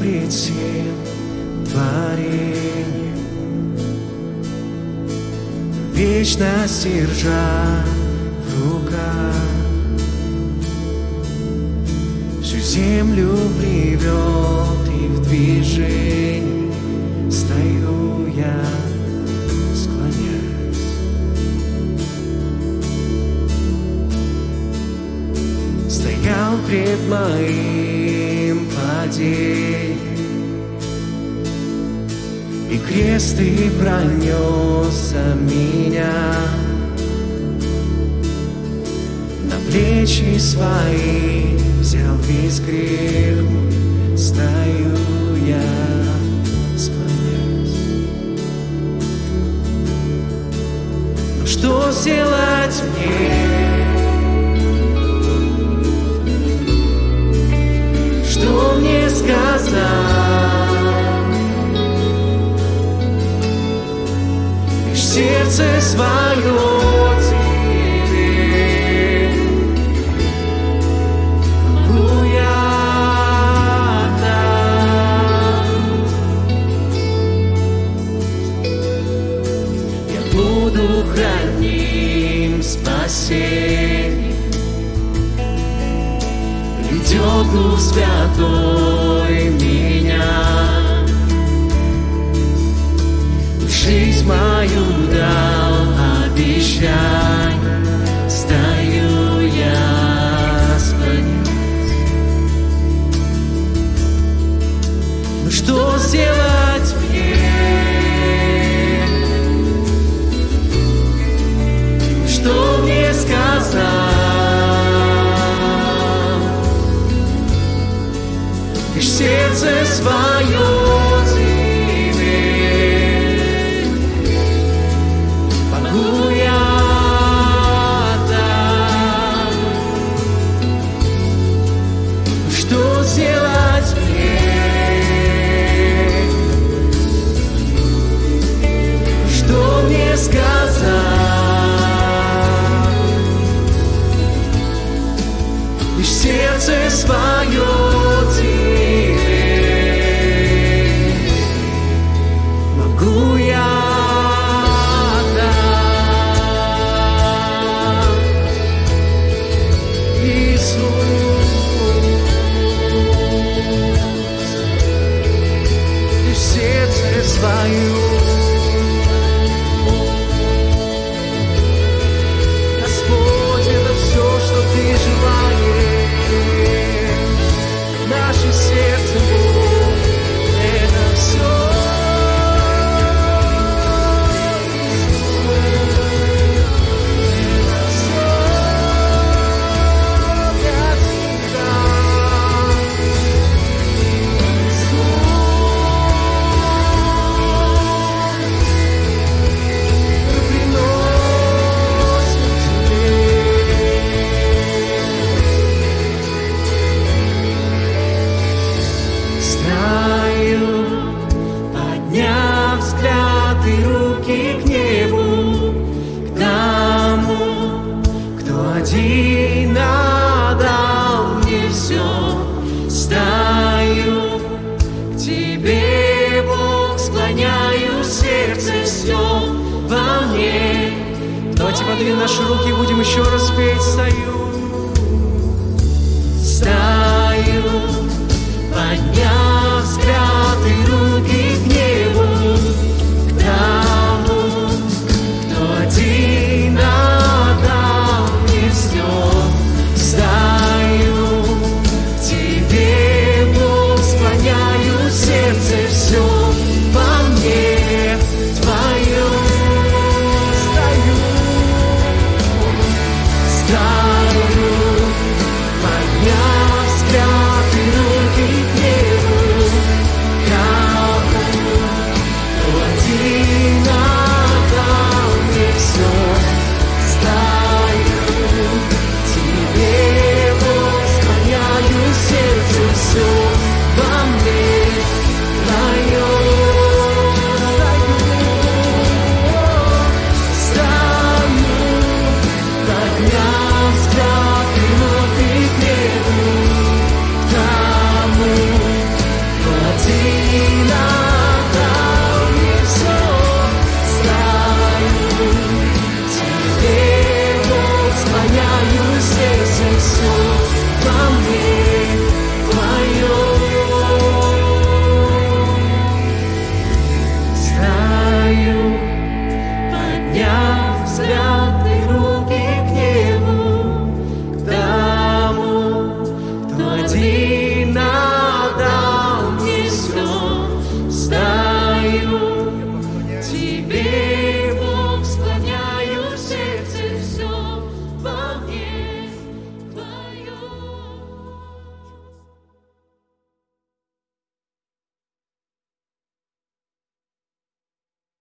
пред всем творением. Вечность держа в руках, Всю землю плывет и в движении стою я, склоняюсь. Стоял пред моим падением, И крест ты пронес за меня На плечи свои взял весь грех мой, Стою храним спасением. Ведет Дух Святой меня. Жизнь мою дал обещание, сердце свое Иисус, лишь сердце свое. Подвинем наши руки будем еще раз петь. Стою, стою, подняв взгляд руки